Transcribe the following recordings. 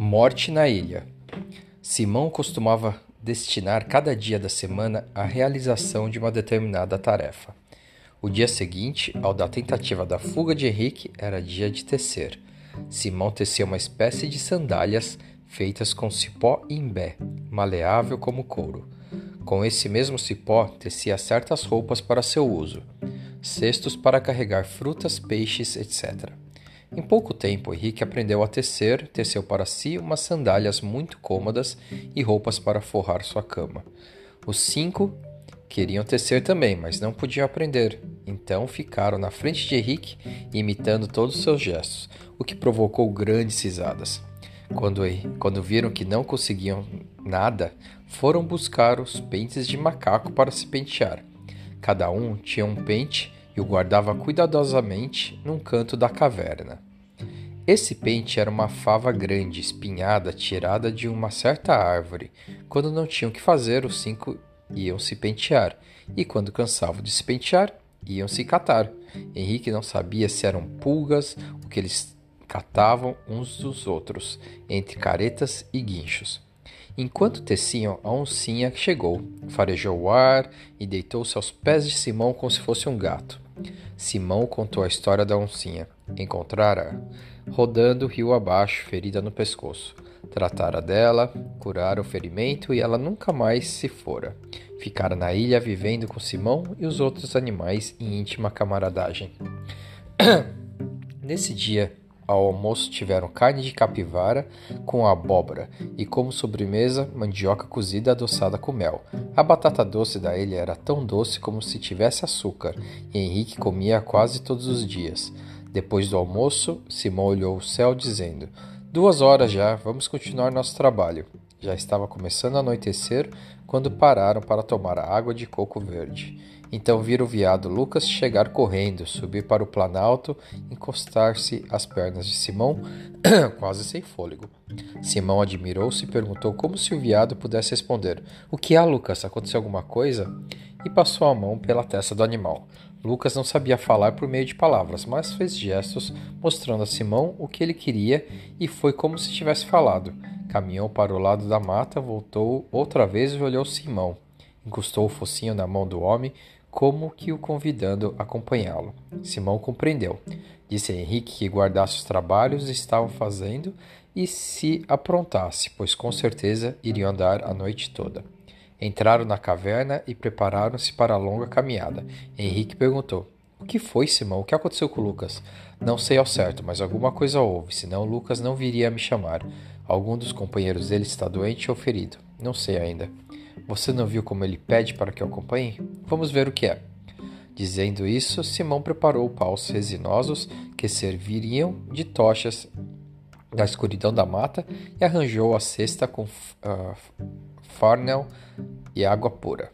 Morte na ilha. Simão costumava destinar cada dia da semana à realização de uma determinada tarefa. O dia seguinte, ao da tentativa da fuga de Henrique, era dia de tecer. Simão tecia uma espécie de sandálias feitas com cipó imbé, maleável como couro. Com esse mesmo cipó, tecia certas roupas para seu uso, cestos para carregar frutas, peixes, etc. Em pouco tempo, Henrique aprendeu a tecer, teceu para si umas sandálias muito cômodas e roupas para forrar sua cama. Os cinco queriam tecer também, mas não podiam aprender. Então ficaram na frente de Henrique, imitando todos os seus gestos, o que provocou grandes risadas. Quando, quando viram que não conseguiam nada, foram buscar os pentes de macaco para se pentear. Cada um tinha um pente e o guardava cuidadosamente num canto da caverna. Esse pente era uma fava grande, espinhada, tirada de uma certa árvore. Quando não tinham que fazer, os cinco iam se pentear, e quando cansavam de se pentear, iam se catar. Henrique não sabia se eram pulgas o que eles catavam uns dos outros, entre caretas e guinchos. Enquanto teciam, a oncinha chegou, farejou o ar e deitou-se aos pés de Simão como se fosse um gato. Simão contou a história da oncinha. Encontrara rodando rio abaixo, ferida no pescoço. Tratara dela, curara o ferimento e ela nunca mais se fora. Ficara na ilha vivendo com Simão e os outros animais em íntima camaradagem. Nesse dia, ao almoço tiveram carne de capivara com abóbora e como sobremesa mandioca cozida adoçada com mel. A batata doce da ilha era tão doce como se tivesse açúcar e Henrique comia quase todos os dias. Depois do almoço, Simão olhou o céu dizendo: Duas horas já, vamos continuar nosso trabalho. Já estava começando a anoitecer quando pararam para tomar a água de coco verde. Então viram o viado Lucas chegar correndo, subir para o planalto, encostar-se às pernas de Simão, quase sem fôlego. Simão admirou-se e perguntou como se o viado pudesse responder: O que há, Lucas? Aconteceu alguma coisa? E passou a mão pela testa do animal. Lucas não sabia falar por meio de palavras, mas fez gestos mostrando a Simão o que ele queria e foi como se tivesse falado. Caminhou para o lado da mata, voltou outra vez e olhou Simão. Encostou o focinho na mão do homem, como que o convidando a acompanhá-lo. Simão compreendeu. Disse a Henrique que guardasse os trabalhos que estavam fazendo e se aprontasse, pois com certeza iriam andar a noite toda. Entraram na caverna e prepararam-se para a longa caminhada. Henrique perguntou: O que foi, Simão? O que aconteceu com Lucas? Não sei ao certo, mas alguma coisa houve, senão Lucas não viria a me chamar. Algum dos companheiros dele está doente ou ferido. Não sei ainda. Você não viu como ele pede para que eu acompanhe? Vamos ver o que é. Dizendo isso, Simão preparou paus resinosos que serviriam de tochas da escuridão da mata e arranjou a cesta com uh, farnel e água pura.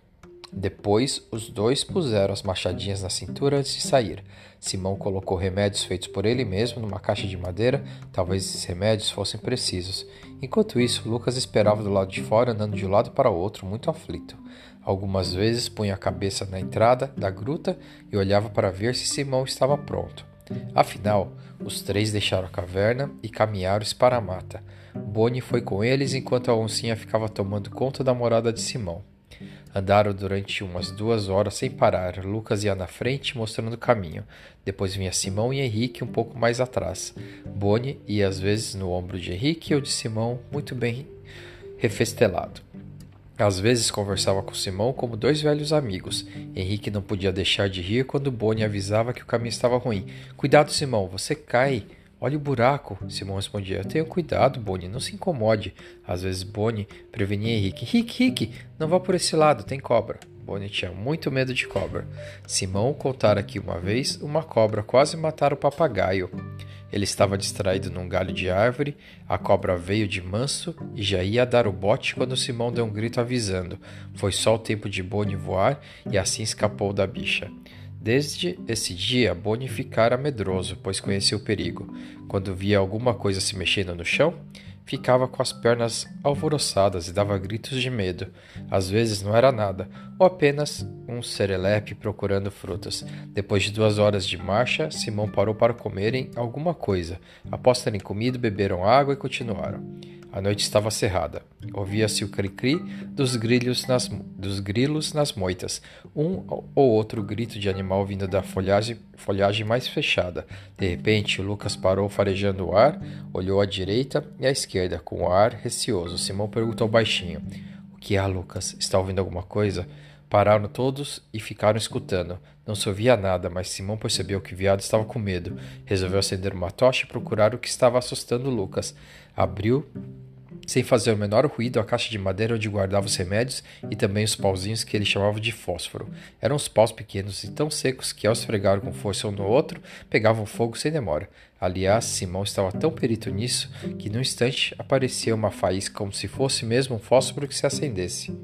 Depois, os dois puseram as machadinhas na cintura antes de sair. Simão colocou remédios feitos por ele mesmo numa caixa de madeira, talvez esses remédios fossem precisos. Enquanto isso, Lucas esperava do lado de fora, andando de um lado para o outro, muito aflito. Algumas vezes punha a cabeça na entrada da gruta e olhava para ver se Simão estava pronto. Afinal, os três deixaram a caverna e caminharam-se para a mata. Boni foi com eles enquanto a oncinha ficava tomando conta da morada de Simão. Andaram durante umas duas horas sem parar. Lucas ia na frente, mostrando o caminho. Depois vinha Simão e Henrique um pouco mais atrás. Boni ia às vezes no ombro de Henrique ou de Simão, muito bem refestelado. Às vezes conversava com Simão como dois velhos amigos. Henrique não podia deixar de rir quando Boni avisava que o caminho estava ruim. Cuidado, Simão, você cai. Olha o buraco, Simão respondia. Tenha cuidado, Bonnie, não se incomode. Às vezes Bonnie prevenia Henrique. Rick, Rick, não vá por esse lado, tem cobra. Bonnie tinha muito medo de cobra. Simão contara que uma vez uma cobra quase matara o papagaio. Ele estava distraído num galho de árvore, a cobra veio de manso e já ia dar o bote quando Simão deu um grito avisando. Foi só o tempo de Bonnie voar e assim escapou da bicha. Desde esse dia, Boni ficara medroso, pois conhecia o perigo. Quando via alguma coisa se mexendo no chão, ficava com as pernas alvoroçadas e dava gritos de medo. Às vezes não era nada, ou apenas um serelepe procurando frutas. Depois de duas horas de marcha, Simão parou para comerem alguma coisa. Após terem comido, beberam água e continuaram. A noite estava cerrada. Ouvia-se o cri-cri dos, dos grilos nas moitas, um ou outro grito de animal vindo da folhagem, folhagem mais fechada. De repente, Lucas parou farejando o ar, olhou à direita e à esquerda com o ar receoso. Simão perguntou baixinho: O que há, Lucas? Está ouvindo alguma coisa? Pararam todos e ficaram escutando. Não se ouvia nada, mas Simão percebeu que o viado estava com medo. Resolveu acender uma tocha e procurar o que estava assustando Lucas. Abriu sem fazer o menor ruído, a caixa de madeira onde guardava os remédios e também os pauzinhos que ele chamava de fósforo. Eram os paus pequenos e tão secos que, ao esfregar com força um no outro, pegavam fogo sem demora. Aliás, Simão estava tão perito nisso que, num instante, aparecia uma faísca como se fosse mesmo um fósforo que se acendesse.